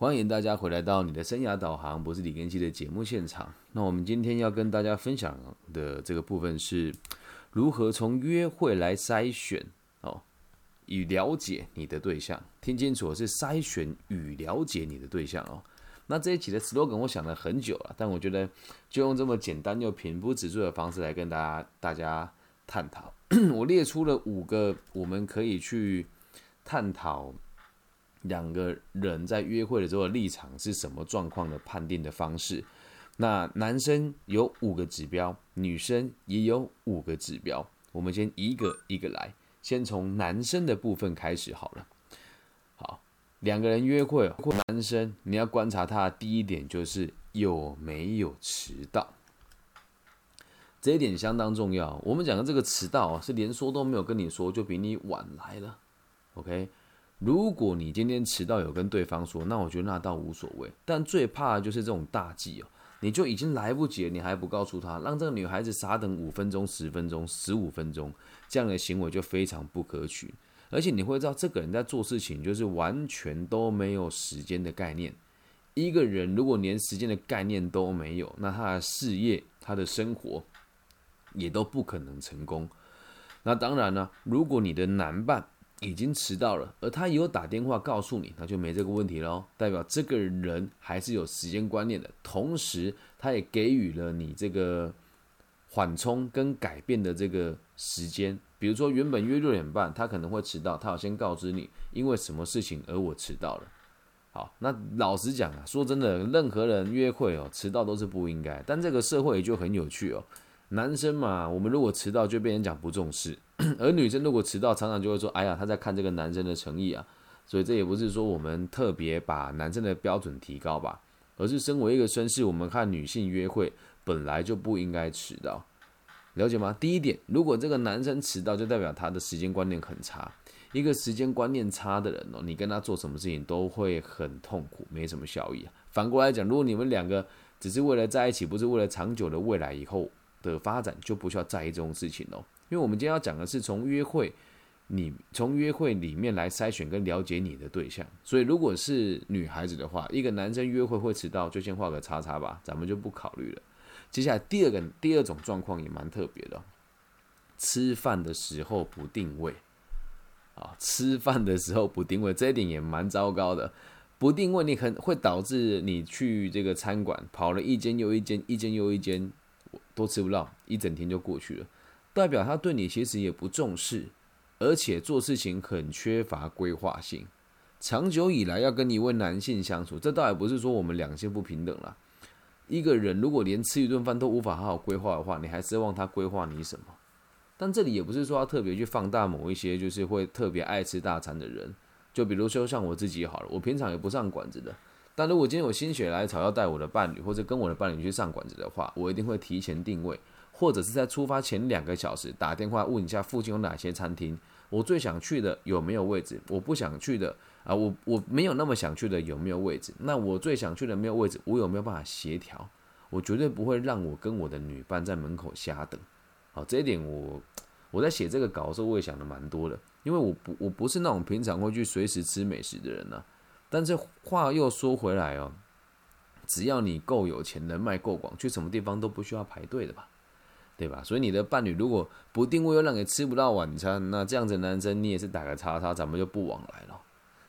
欢迎大家回来到你的生涯导航，不是李根基的节目现场。那我们今天要跟大家分享的这个部分是如何从约会来筛选哦，与了解你的对象。听清楚，是筛选与了解你的对象哦。那这一期的 slogan 我想了很久了，但我觉得就用这么简单又平铺直述的方式来跟大家大家探讨。我列出了五个我们可以去探讨。两个人在约会的时候立场是什么状况的判定的方式？那男生有五个指标，女生也有五个指标。我们先一个一个来，先从男生的部分开始好了。好，两个人约会，男生你要观察他第一点就是有没有迟到，这一点相当重要。我们讲的这个迟到啊是连说都没有跟你说，就比你晚来了。OK。如果你今天迟到有跟对方说，那我觉得那倒无所谓。但最怕的就是这种大忌哦，你就已经来不及了，你还不告诉他，让这个女孩子傻等五分钟、十分钟、十五分钟，这样的行为就非常不可取。而且你会知道，这个人在做事情就是完全都没有时间的概念。一个人如果连时间的概念都没有，那他的事业、他的生活也都不可能成功。那当然呢，如果你的男伴，已经迟到了，而他有打电话告诉你，那就没这个问题喽。代表这个人还是有时间观念的，同时他也给予了你这个缓冲跟改变的这个时间。比如说原本约六点半，他可能会迟到，他要先告知你，因为什么事情而我迟到了。好，那老实讲啊，说真的，任何人约会哦，迟到都是不应该。但这个社会就很有趣哦。男生嘛，我们如果迟到就被人讲不重视，而女生如果迟到，常常就会说：“哎呀，他在看这个男生的诚意啊。”所以这也不是说我们特别把男生的标准提高吧，而是身为一个绅士，我们看女性约会本来就不应该迟到，了解吗？第一点，如果这个男生迟到，就代表他的时间观念很差。一个时间观念差的人哦，你跟他做什么事情都会很痛苦，没什么效益啊。反过来讲，如果你们两个只是为了在一起，不是为了长久的未来以后。的发展就不需要在意这种事情喽，因为我们今天要讲的是从约会，你从约会里面来筛选跟了解你的对象。所以如果是女孩子的话，一个男生约会会迟到，就先画个叉叉吧，咱们就不考虑了。接下来第二个第二种状况也蛮特别的，吃饭的时候不定位啊，吃饭的时候不定位，这一点也蛮糟糕的。不定位，你很会导致你去这个餐馆跑了一间又一间，一间又一间。都吃不到，一整天就过去了，代表他对你其实也不重视，而且做事情很缺乏规划性。长久以来要跟一位男性相处，这倒也不是说我们两性不平等了。一个人如果连吃一顿饭都无法好好规划的话，你还奢望他规划你什么？但这里也不是说要特别去放大某一些就是会特别爱吃大餐的人，就比如说像我自己好了，我平常也不上馆子的。但如果今天有心血来潮要带我的伴侣或者跟我的伴侣去上馆子的话，我一定会提前定位，或者是在出发前两个小时打电话问一下附近有哪些餐厅，我最想去的有没有位置，我不想去的啊，我我没有那么想去的有没有位置，那我最想去的没有位置，我有没有办法协调？我绝对不会让我跟我的女伴在门口瞎等。好，这一点我我在写这个稿的时候我也想的蛮多的，因为我不我不是那种平常会去随时吃美食的人呢。但是话又说回来哦，只要你够有钱，人脉够广，去什么地方都不需要排队的吧，对吧？所以你的伴侣如果不定位又让你吃不到晚餐，那这样子男生你也是打个叉叉，咱们就不往来了。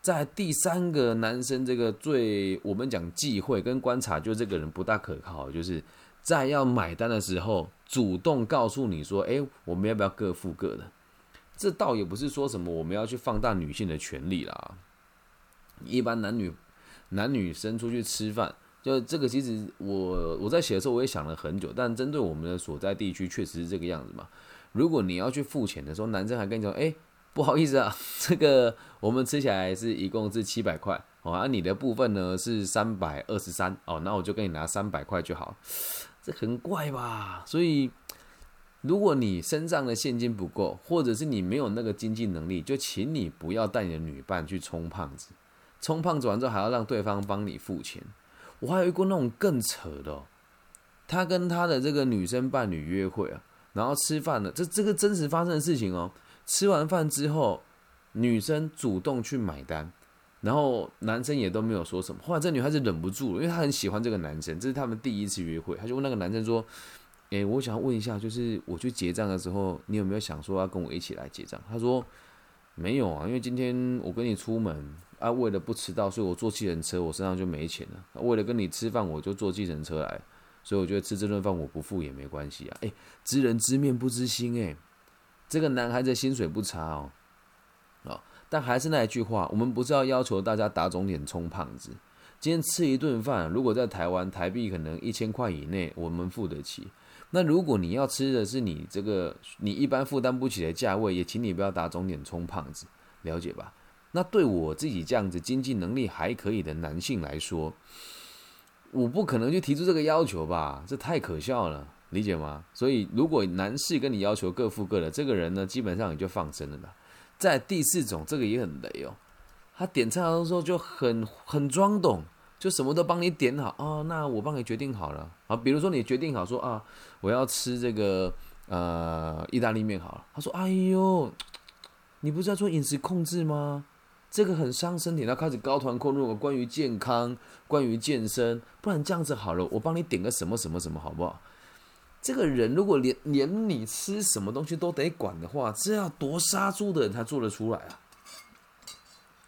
在第三个男生这个最我们讲忌讳跟观察，就这个人不大可靠，就是在要买单的时候主动告诉你说：“哎，我们要不要各付各的？”这倒也不是说什么我们要去放大女性的权利啦。一般男女男女生出去吃饭，就这个其实我我在写的时候我也想了很久，但针对我们的所在地区确实是这个样子嘛。如果你要去付钱的时候，男生还跟你说：“哎，不好意思啊，这个我们吃起来是一共是七百块哦，而你的部分呢是三百二十三哦，那我就跟你拿三百块就好。”这很怪吧？所以如果你身上的现金不够，或者是你没有那个经济能力，就请你不要带你的女伴去充胖子。充胖子完之后还要让对方帮你付钱，我还有一过那种更扯的，他跟他的这个女生伴侣约会啊，然后吃饭了，这这个真实发生的事情哦。吃完饭之后，女生主动去买单，然后男生也都没有说什么。后来这女孩子忍不住了，因为她很喜欢这个男生，这是他们第一次约会，她就问那个男生说：“诶，我想问一下，就是我去结账的时候，你有没有想说要跟我一起来结账？”他说：“没有啊，因为今天我跟你出门啊，为了不迟到，所以我坐计程车，我身上就没钱了。为了跟你吃饭，我就坐计程车来，所以我觉得吃这顿饭我不付也没关系啊。诶，知人知面不知心，诶，这个男孩子薪水不差哦。”啊但还是那一句话，我们不是要要求大家打肿脸充胖子。今天吃一顿饭，如果在台湾台币可能一千块以内，我们付得起。那如果你要吃的是你这个你一般负担不起的价位，也请你不要打肿脸充胖子，了解吧？那对我自己这样子经济能力还可以的男性来说，我不可能去提出这个要求吧？这太可笑了，理解吗？所以如果男士跟你要求各付各的，这个人呢，基本上也就放生了啦。在第四种，这个也很雷哦。他点菜的时候就很很装懂，就什么都帮你点好哦。那我帮你决定好了啊。比如说你决定好说啊，我要吃这个呃意大利面好了。他说：“哎呦，你不是要做饮食控制吗？这个很伤身体。”他开始高团阔论关于健康、关于健身。不然这样子好了，我帮你点个什么什么什么好不好？这个人如果连连你吃什么东西都得管的话，这要多杀猪的人才做得出来啊！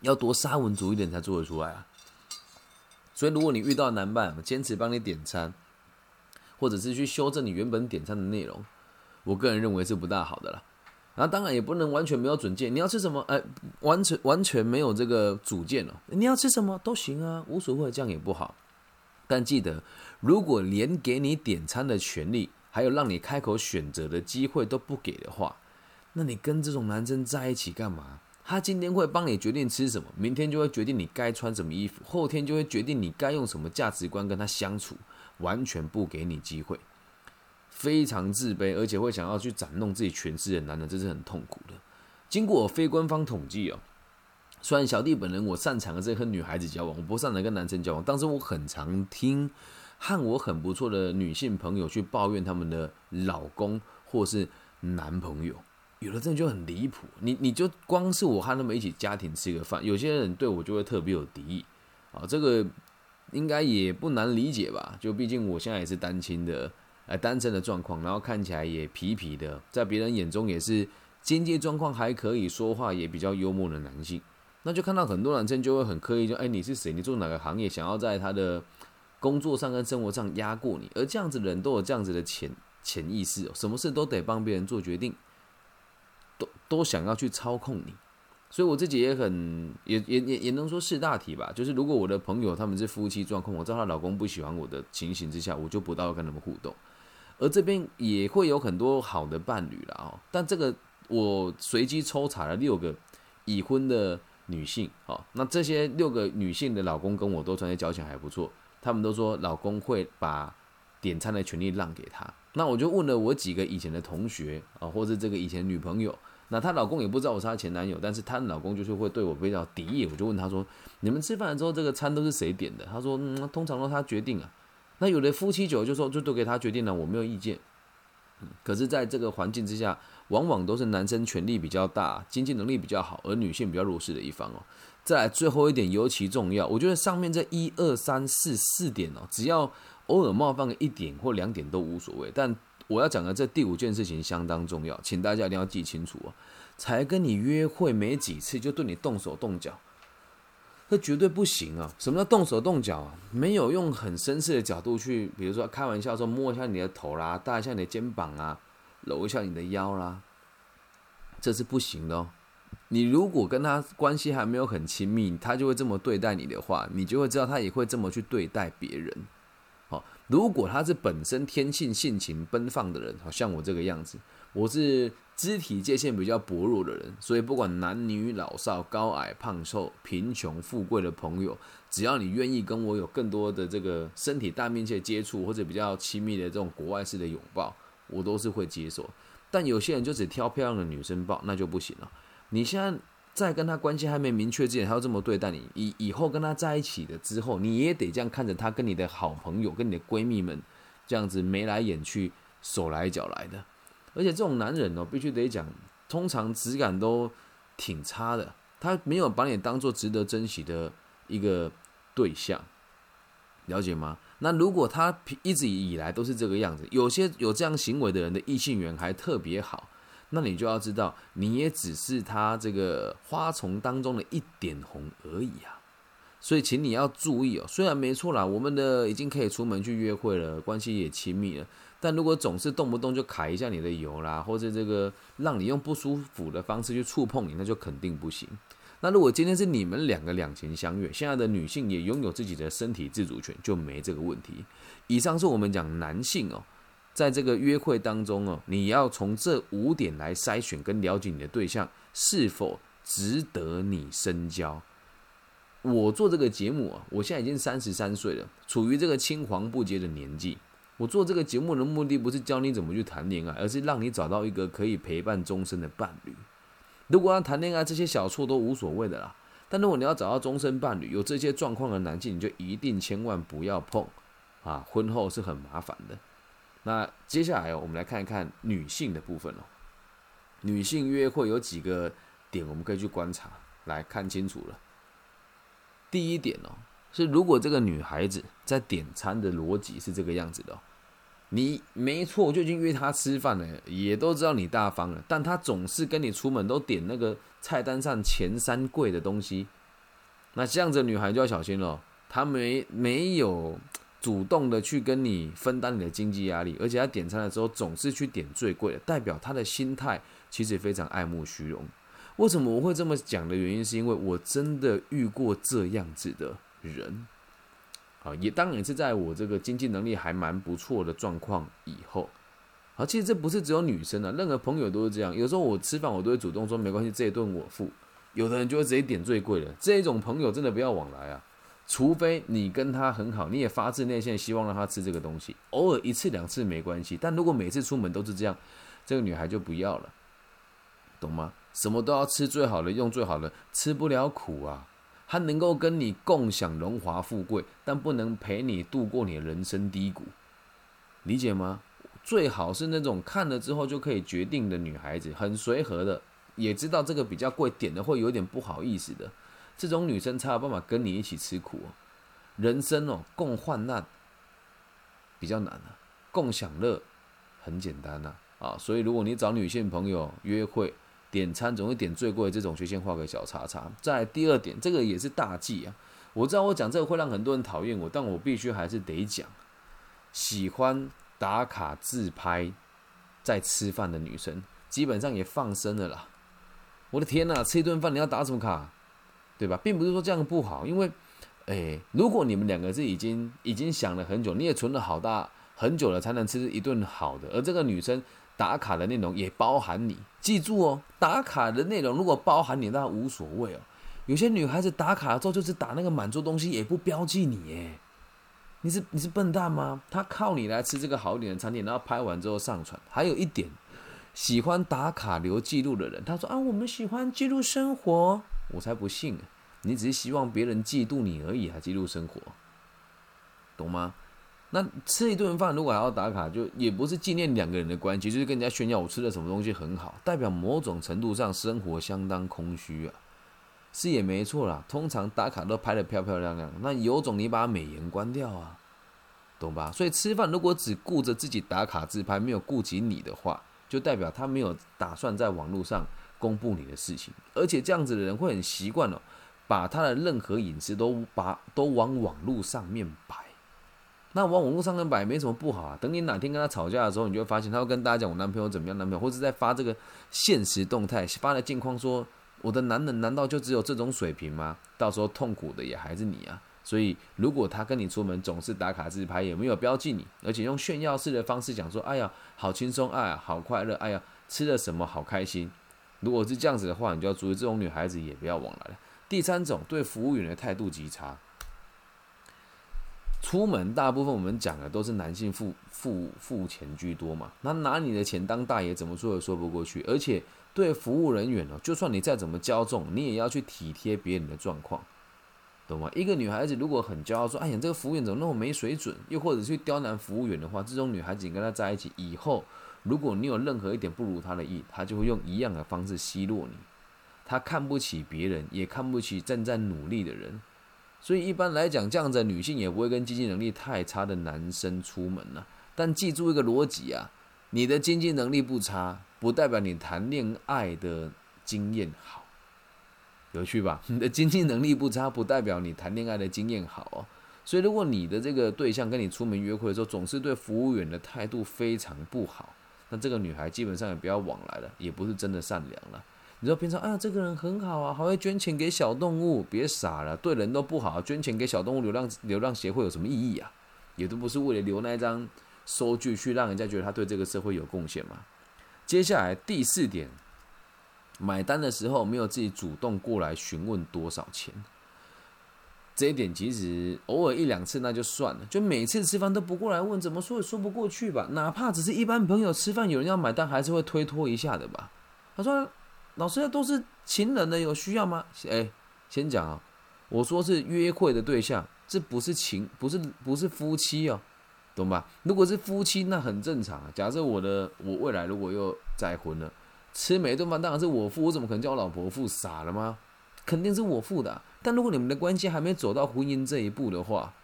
要多杀文主义的人才做得出来啊！所以，如果你遇到男伴坚持帮你点餐，或者是去修正你原本点餐的内容，我个人认为是不大好的啦。然后，当然也不能完全没有准见，你要吃什么？哎，完全完全没有这个主见了。你要吃什么都行啊，无所谓，这样也不好。但记得，如果连给你点餐的权利，还有让你开口选择的机会都不给的话，那你跟这种男生在一起干嘛？他今天会帮你决定吃什么，明天就会决定你该穿什么衣服，后天就会决定你该用什么价值观跟他相处，完全不给你机会，非常自卑，而且会想要去展弄自己权势的男人，这是很痛苦的。经过非官方统计哦。虽然小弟本人我擅长的是和女孩子交往，我不擅长跟男生交往。但是我很常听和我很不错的女性朋友去抱怨他们的老公或是男朋友，有的真的就很离谱。你你就光是我和他们一起家庭吃个饭，有些人对我就会特别有敌意啊。这个应该也不难理解吧？就毕竟我现在也是单亲的，呃，单身的状况，然后看起来也痞痞的，在别人眼中也是经济状况还可以，说话也比较幽默的男性。那就看到很多男生就会很刻意，就哎你是谁？你做哪个行业？想要在他的工作上跟生活上压过你，而这样子的人都有这样子的潜潜意识，什么事都得帮别人做决定，都想要去操控你。所以我自己也很也也也也能说是大体吧。就是如果我的朋友他们是夫妻状况，我知道她老公不喜欢我的情形之下，我就不到跟他们互动。而这边也会有很多好的伴侣了哦。但这个我随机抽查了六个已婚的。女性，好，那这些六个女性的老公跟我都传些交情还不错，他们都说老公会把点餐的权利让给她。那我就问了我几个以前的同学啊，或者这个以前女朋友，那她老公也不知道我是她前男友，但是她老公就是会对我比较敌意。我就问他说：“你们吃饭的时候这个餐都是谁点的？”他说：“嗯，通常都他决定啊。”那有的夫妻酒就说就都给他决定了，我没有意见。可是，在这个环境之下。往往都是男生权力比较大，经济能力比较好，而女性比较弱势的一方哦。再来最后一点尤其重要，我觉得上面这一二三四四点哦，只要偶尔冒犯个一点或两点都无所谓。但我要讲的这第五件事情相当重要，请大家一定要记清楚哦。才跟你约会没几次就对你动手动脚，这绝对不行啊！什么叫动手动脚啊？没有用很绅士的角度去，比如说开玩笑说摸一下你的头啦，搭一下你的肩膀啊。搂一下你的腰啦，这是不行的哦。你如果跟他关系还没有很亲密，他就会这么对待你的话，你就会知道他也会这么去对待别人。如果他是本身天性性情奔放的人，好像我这个样子，我是肢体界限比较薄弱的人，所以不管男女老少、高矮胖瘦、贫穷富贵的朋友，只要你愿意跟我有更多的这个身体大面积的接触，或者比较亲密的这种国外式的拥抱。我都是会接受，但有些人就只挑漂亮的女生抱，那就不行了。你现在在跟他关系还没明确之前，他要这么对待你，以以后跟他在一起的之后，你也得这样看着他跟你的好朋友、跟你的闺蜜们这样子眉来眼去、手来脚来的。而且这种男人哦，必须得讲，通常质感都挺差的。他没有把你当做值得珍惜的一个对象，了解吗？那如果他一直以来都是这个样子，有些有这样行为的人的异性缘还特别好，那你就要知道，你也只是他这个花丛当中的一点红而已啊。所以，请你要注意哦。虽然没错啦，我们的已经可以出门去约会了，关系也亲密了，但如果总是动不动就揩一下你的油啦，或者这个让你用不舒服的方式去触碰你，那就肯定不行。那如果今天是你们两个两情相悦，现在的女性也拥有自己的身体自主权，就没这个问题。以上是我们讲男性哦，在这个约会当中哦，你要从这五点来筛选跟了解你的对象是否值得你深交。我做这个节目啊，我现在已经三十三岁了，处于这个青黄不接的年纪。我做这个节目的目的不是教你怎么去谈恋爱，而是让你找到一个可以陪伴终身的伴侣。如果要谈恋爱，这些小错都无所谓的啦。但如果你要找到终身伴侣，有这些状况的男性，你就一定千万不要碰啊！婚后是很麻烦的。那接下来我们来看一看女性的部分哦。女性约会有几个点我们可以去观察，来看清楚了。第一点哦，是如果这个女孩子在点餐的逻辑是这个样子的。你没错，就已经约她吃饭了，也都知道你大方了，但她总是跟你出门都点那个菜单上前三贵的东西，那这样子女孩就要小心了。她没没有主动的去跟你分担你的经济压力，而且他点餐的时候总是去点最贵的，代表他的心态其实非常爱慕虚荣。为什么我会这么讲的原因，是因为我真的遇过这样子的人。啊，也当然是在我这个经济能力还蛮不错的状况以后，啊，其实这不是只有女生啊，任何朋友都是这样。有时候我吃饭，我都会主动说没关系，这一顿我付。有的人就会直接点最贵的，这种朋友真的不要往来啊，除非你跟他很好，你也发自内心希望让他吃这个东西，偶尔一次两次没关系，但如果每次出门都是这样，这个女孩就不要了，懂吗？什么都要吃最好的，用最好的，吃不了苦啊。他能够跟你共享荣华富贵，但不能陪你度过你的人生低谷，理解吗？最好是那种看了之后就可以决定的女孩子，很随和的，也知道这个比较贵，点的会有点不好意思的，这种女生才有办法跟你一起吃苦。人生哦，共患难比较难啊，共享乐很简单呐啊，所以如果你找女性朋友约会，点餐总会点最贵这种，就先画个小叉叉。在第二点，这个也是大忌啊。我知道我讲这个会让很多人讨厌我，但我必须还是得讲。喜欢打卡自拍在吃饭的女生，基本上也放生了啦。我的天呐，吃一顿饭你要打什么卡？对吧？并不是说这样不好，因为，诶，如果你们两个是已经已经想了很久，你也存了好大很久了才能吃一顿好的，而这个女生。打卡的内容也包含你，记住哦。打卡的内容如果包含你，那无所谓哦。有些女孩子打卡之后就是打那个满桌东西，也不标记你耶。你是你是笨蛋吗？她靠你来吃这个好一点的餐厅，然后拍完之后上传。还有一点，喜欢打卡留记录的人，他说啊，我们喜欢记录生活，我才不信。你只是希望别人嫉妒你而已，还嫉妒生活，懂吗？那吃一顿饭，如果还要打卡，就也不是纪念两个人的关系，就是跟人家炫耀我吃的什么东西很好，代表某种程度上生活相当空虚啊，是也没错啦。通常打卡都拍的漂漂亮亮，那有种你把美颜关掉啊，懂吧？所以吃饭如果只顾着自己打卡自拍，没有顾及你的话，就代表他没有打算在网络上公布你的事情，而且这样子的人会很习惯了，把他的任何隐私都把都往网络上面摆。那往网络上面摆没什么不好啊。等你哪天跟他吵架的时候，你就会发现他会跟大家讲我男朋友怎么样，男朋友或者在发这个现实动态，发的近况说我的男人难道就只有这种水平吗？到时候痛苦的也还是你啊。所以如果他跟你出门总是打卡自拍，也没有标记你，而且用炫耀式的方式讲说，哎呀好轻松，哎呀好快乐，哎呀吃了什么好开心。如果是这样子的话，你就要注意这种女孩子也不要往来了。第三种对服务员的态度极差。出门大部分我们讲的都是男性付付付钱居多嘛，那拿你的钱当大爷，怎么说也说不过去。而且对服务人员哦，就算你再怎么骄纵，你也要去体贴别人的状况，懂吗？一个女孩子如果很骄傲说：“哎呀，这个服务员怎么那么没水准？”又或者去刁难服务员的话，这种女孩子你跟她在一起以后，如果你有任何一点不如他的意，他就会用一样的方式奚落你。他看不起别人，也看不起正在努力的人。所以一般来讲，这样的女性也不会跟经济能力太差的男生出门了。但记住一个逻辑啊，你的经济能力不差，不代表你谈恋爱的经验好。有趣吧？你的经济能力不差，不代表你谈恋爱的经验好哦。所以，如果你的这个对象跟你出门约会的时候，总是对服务员的态度非常不好，那这个女孩基本上也不要往来了，也不是真的善良了。你说平常啊，这个人很好啊，还会捐钱给小动物，别傻了，对人都不好，捐钱给小动物流浪流浪协会有什么意义啊？也都不是为了留那张收据去让人家觉得他对这个社会有贡献嘛。接下来第四点，买单的时候没有自己主动过来询问多少钱，这一点其实偶尔一两次那就算了，就每次吃饭都不过来问，怎么说也说不过去吧？哪怕只是一般朋友吃饭，有人要买单，还是会推脱一下的吧？他说。老师，都是情人的，有需要吗？哎，先讲啊，我说是约会的对象，这不是情，不是不是夫妻哦，懂吧？如果是夫妻，那很正常。假设我的我未来如果又再婚了，吃每一顿饭当然是我付，我怎么可能叫我老婆付？傻了吗？肯定是我付的。但如果你们的关系还没走到婚姻这一步的话，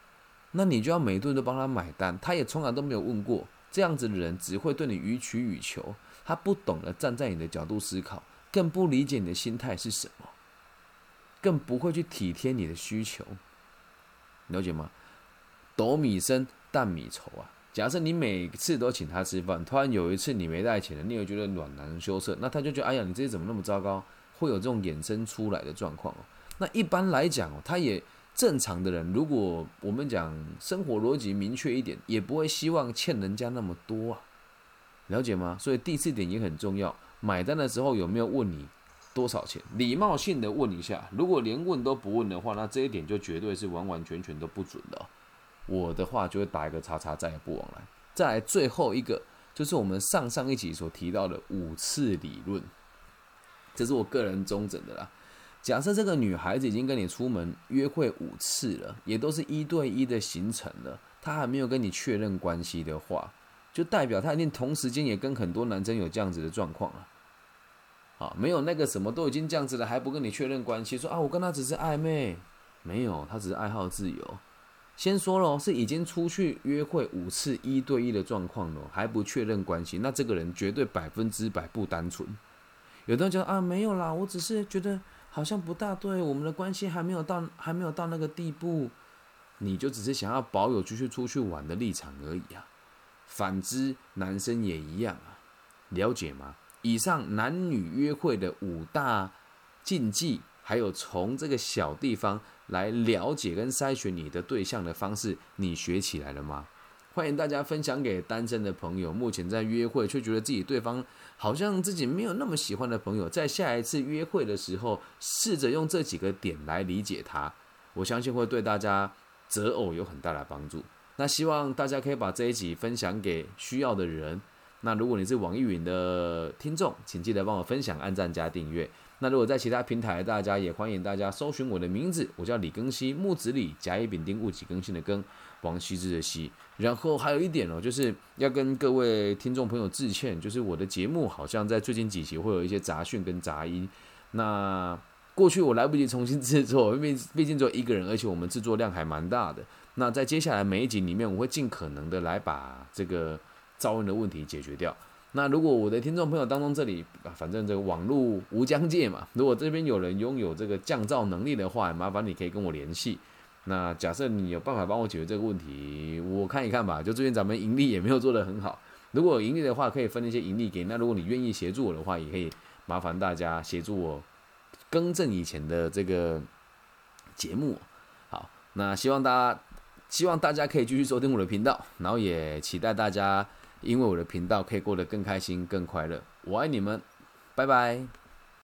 那你就要每顿都帮他买单，他也从来都没有问过。这样子的人只会对你予取予求，他不懂得站在你的角度思考。更不理解你的心态是什么，更不会去体贴你的需求，了解吗？斗米深，担米稠啊！假设你每次都请他吃饭，突然有一次你没带钱了，你会觉得暖男羞涩，那他就觉得哎呀，你这些怎么那么糟糕？会有这种衍生出来的状况。那一般来讲，他也正常的人，如果我们讲生活逻辑明确一点，也不会希望欠人家那么多啊，了解吗？所以第四点也很重要。买单的时候有没有问你多少钱？礼貌性的问一下。如果连问都不问的话，那这一点就绝对是完完全全都不准的。我的话就会打一个叉叉，再也不往来。再来最后一个，就是我们上上一集所提到的五次理论，这是我个人中整的啦。假设这个女孩子已经跟你出门约会五次了，也都是一对一的行程了，她还没有跟你确认关系的话。就代表她一定同时间也跟很多男生有这样子的状况了，啊，没有那个什么都已经这样子了，还不跟你确认关系，说啊，我跟他只是暧昧，没有，他只是爱好自由。先说了，是已经出去约会五次一对一的状况了，还不确认关系，那这个人绝对百分之百不单纯。有的人讲啊，没有啦，我只是觉得好像不大对，我们的关系还没有到还没有到那个地步，你就只是想要保有继续出去玩的立场而已啊。反之，男生也一样啊，了解吗？以上男女约会的五大禁忌，还有从这个小地方来了解跟筛选你的对象的方式，你学起来了吗？欢迎大家分享给单身的朋友，目前在约会却觉得自己对方好像自己没有那么喜欢的朋友，在下一次约会的时候，试着用这几个点来理解他，我相信会对大家择偶有很大的帮助。那希望大家可以把这一集分享给需要的人。那如果你是网易云的听众，请记得帮我分享、按赞加订阅。那如果在其他平台，大家也欢迎大家搜寻我的名字，我叫李更新，木子李，甲乙丙丁戊己更新的更，王羲之的羲。然后还有一点哦，就是要跟各位听众朋友致歉，就是我的节目好像在最近几期会有一些杂讯跟杂音。那过去我来不及重新制作，因为毕竟只有一个人，而且我们制作量还蛮大的。那在接下来每一集里面，我会尽可能的来把这个噪音的问题解决掉。那如果我的听众朋友当中这里，反正这个网络无疆界嘛，如果这边有人拥有这个降噪能力的话，麻烦你可以跟我联系。那假设你有办法帮我解决这个问题，我看一看吧。就最近咱们盈利也没有做得很好，如果盈利的话，可以分一些盈利给。那如果你愿意协助我的话，也可以麻烦大家协助我更正以前的这个节目。好，那希望大家。希望大家可以继续收听我的频道，然后也期待大家因为我的频道可以过得更开心、更快乐。我爱你们，拜拜。